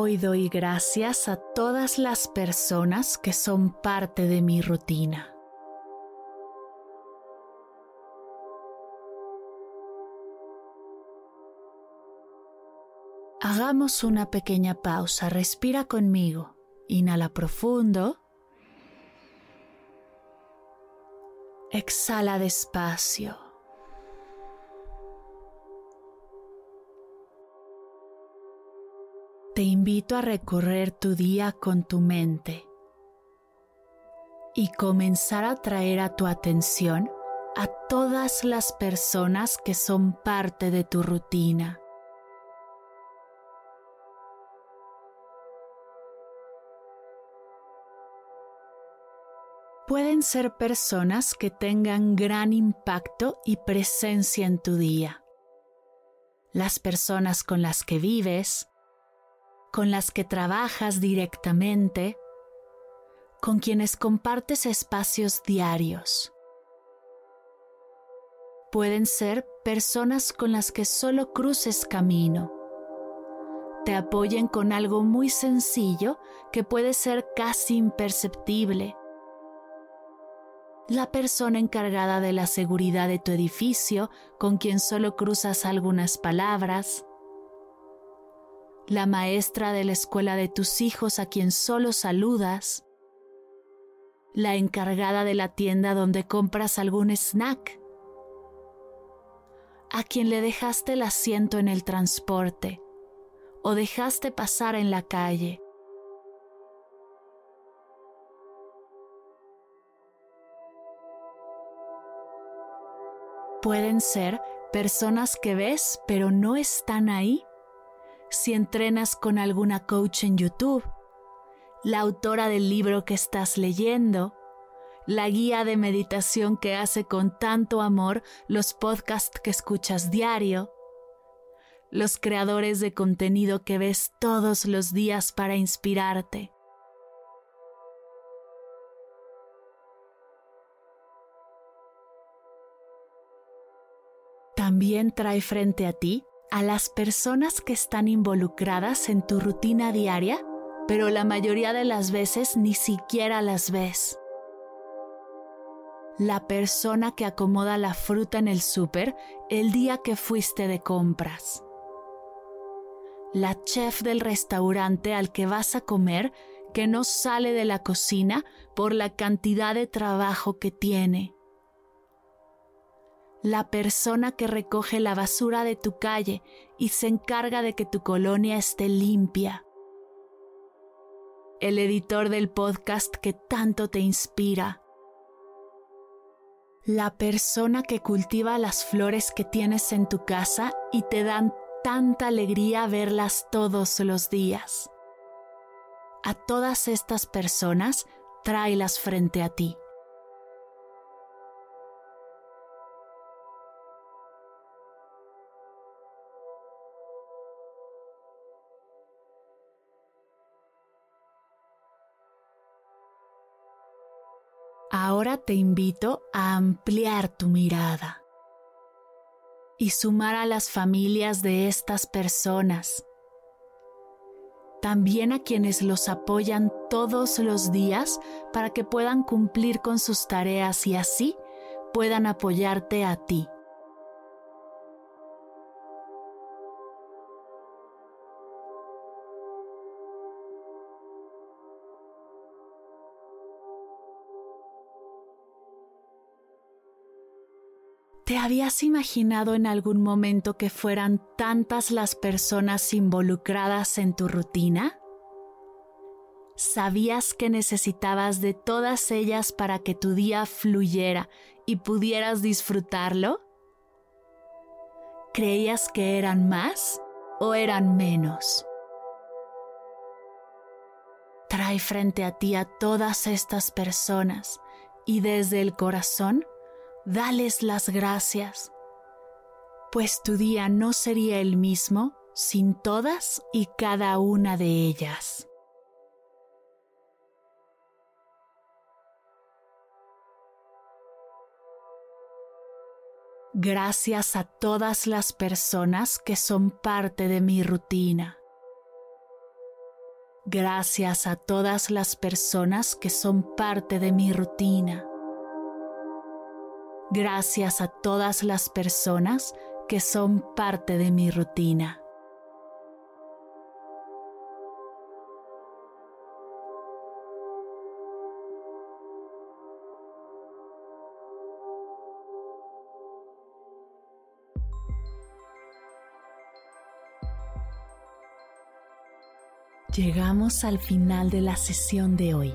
Hoy doy gracias a todas las personas que son parte de mi rutina. Hagamos una pequeña pausa, respira conmigo, inhala profundo, exhala despacio. Te invito a recorrer tu día con tu mente y comenzar a traer a tu atención a todas las personas que son parte de tu rutina. Pueden ser personas que tengan gran impacto y presencia en tu día. Las personas con las que vives, con las que trabajas directamente, con quienes compartes espacios diarios. Pueden ser personas con las que solo cruces camino. Te apoyen con algo muy sencillo que puede ser casi imperceptible. La persona encargada de la seguridad de tu edificio con quien solo cruzas algunas palabras la maestra de la escuela de tus hijos a quien solo saludas, la encargada de la tienda donde compras algún snack, a quien le dejaste el asiento en el transporte o dejaste pasar en la calle. Pueden ser personas que ves pero no están ahí si entrenas con alguna coach en YouTube, la autora del libro que estás leyendo, la guía de meditación que hace con tanto amor los podcasts que escuchas diario, los creadores de contenido que ves todos los días para inspirarte. También trae frente a ti a las personas que están involucradas en tu rutina diaria, pero la mayoría de las veces ni siquiera las ves. La persona que acomoda la fruta en el súper el día que fuiste de compras. La chef del restaurante al que vas a comer que no sale de la cocina por la cantidad de trabajo que tiene la persona que recoge la basura de tu calle y se encarga de que tu colonia esté limpia. El editor del podcast que tanto te inspira. La persona que cultiva las flores que tienes en tu casa y te dan tanta alegría verlas todos los días. A todas estas personas, tráelas frente a ti. Ahora te invito a ampliar tu mirada y sumar a las familias de estas personas, también a quienes los apoyan todos los días para que puedan cumplir con sus tareas y así puedan apoyarte a ti. ¿Te habías imaginado en algún momento que fueran tantas las personas involucradas en tu rutina? ¿Sabías que necesitabas de todas ellas para que tu día fluyera y pudieras disfrutarlo? ¿Creías que eran más o eran menos? Trae frente a ti a todas estas personas y desde el corazón dales las gracias, pues tu día no sería el mismo sin todas y cada una de ellas. Gracias a todas las personas que son parte de mi rutina. Gracias a todas las personas que son parte de mi rutina. Gracias a todas las personas que son parte de mi rutina. Llegamos al final de la sesión de hoy